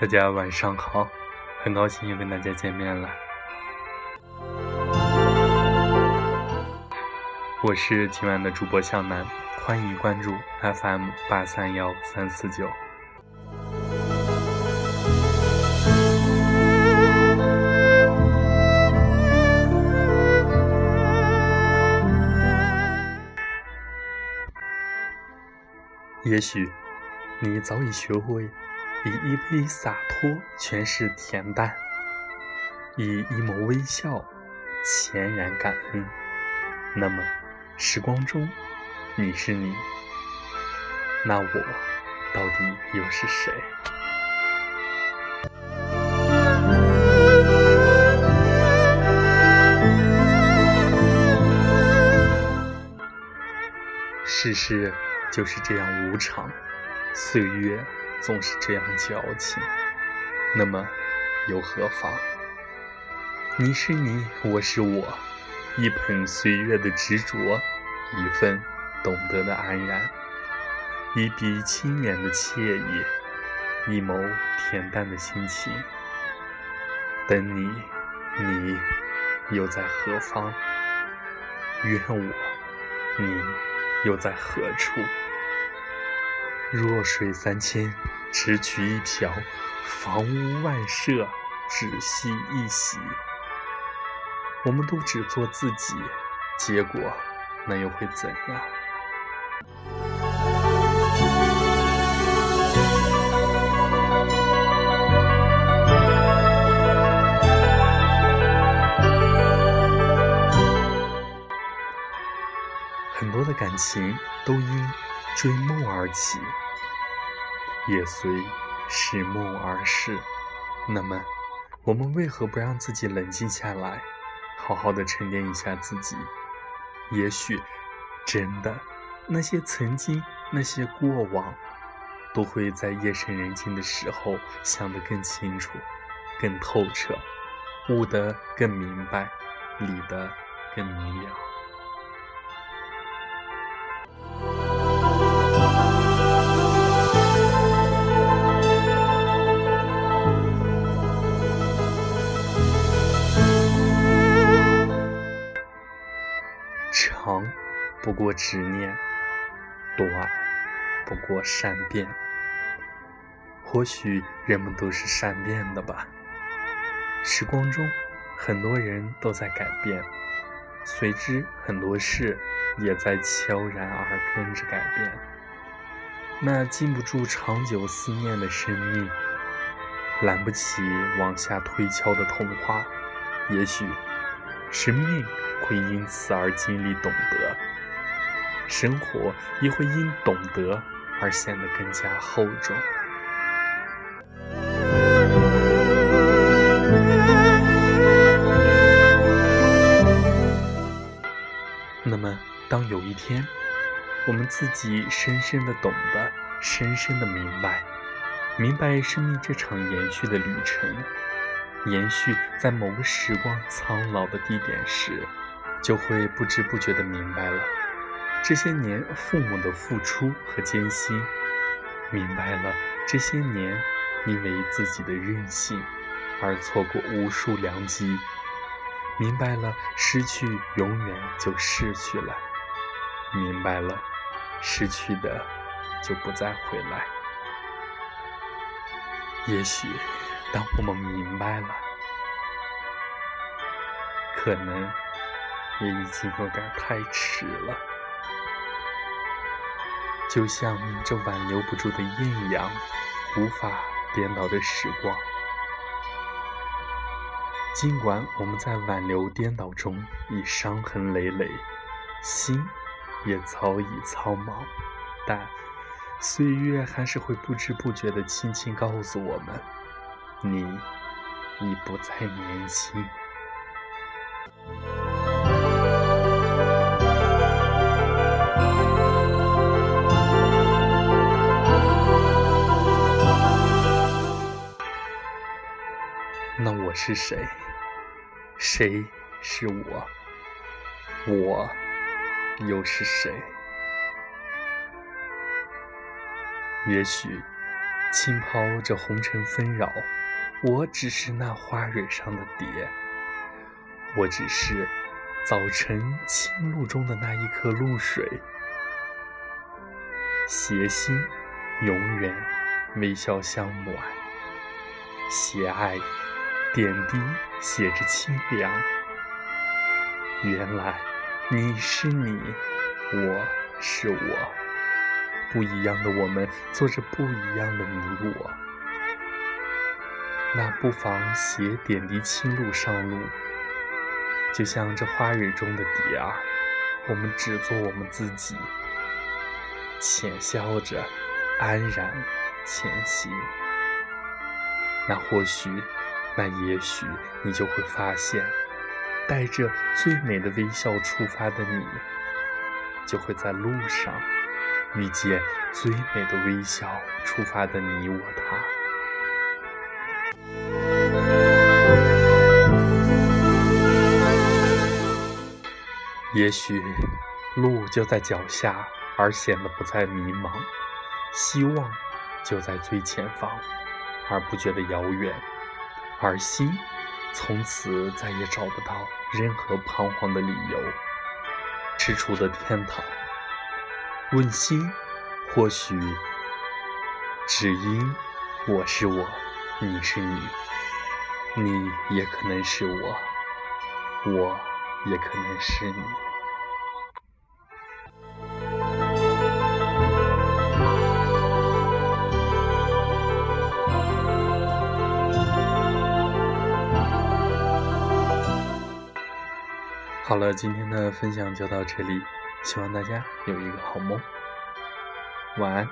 大家晚上好，很高兴又跟大家见面了。我是今晚的主播向南，欢迎关注 FM 八三幺三四九。也许你早已学会。以一杯洒脱诠释恬淡，以一抹微笑恬然感恩。那么，时光中，你是你，那我到底又是谁？世事就是这样无常，岁月。总是这样矫情，那么又何妨？你是你，我是我，一盆岁月的执着，一份懂得的安然，一笔轻捻的惬意，一眸恬淡的心情。等你，你又在何方？愿我，你又在何处？弱水三千，只取一瓢；房屋万舍，只惜一席。我们都只做自己，结果那又会怎样？很多的感情都因。追梦而起，也随时梦而逝。那么，我们为何不让自己冷静下来，好好的沉淀一下自己？也许，真的，那些曾经，那些过往，都会在夜深人静的时候想得更清楚、更透彻，悟得更明白，理得更明了。长不过执念，短不过善变。或许人们都是善变的吧。时光中，很多人都在改变，随之很多事也在悄然而跟着改变。那禁不住长久思念的生命，拦不起往下推敲的童话，也许生命。会因此而经历懂得，生活也会因懂得而显得更加厚重。那么，当有一天，我们自己深深的懂得，深深的明白，明白生命这场延续的旅程，延续在某个时光苍老的地点时，就会不知不觉地明白了这些年父母的付出和艰辛，明白了这些年因为自己的任性而错过无数良机，明白了失去永远就失去了，明白了失去的就不再回来。也许当我们明白了，可能。也已经有点太迟了，就像这挽留不住的艳阳，无法颠倒的时光。尽管我们在挽留颠倒中已伤痕累累，心也早已苍茫，但岁月还是会不知不觉的轻轻告诉我们：你已不再年轻。是谁？谁是我？我又是谁？也许轻抛着红尘纷扰，我只是那花蕊上的蝶，我只是早晨清露中的那一颗露水。携心永远微笑相暖，携爱点滴写着清凉。原来你是你，我是我。不一样的我们，做着不一样的你我。那不妨写点滴轻露上路，就像这花蕊中的蝶儿，我们只做我们自己，浅笑着，安然前行。那或许，那也许，你就会发现，带着最美的微笑出发的你，就会在路上。遇见最美的微笑出发的你我他，也许路就在脚下，而显得不再迷茫；希望就在最前方，而不觉得遥远；而心从此再也找不到任何彷徨的理由。踟蹰的天堂。问心，或许只因我是我，你是你，你也可能是我，我也可能是你。好了，今天的分享就到这里。希望大家有一个好梦，晚安。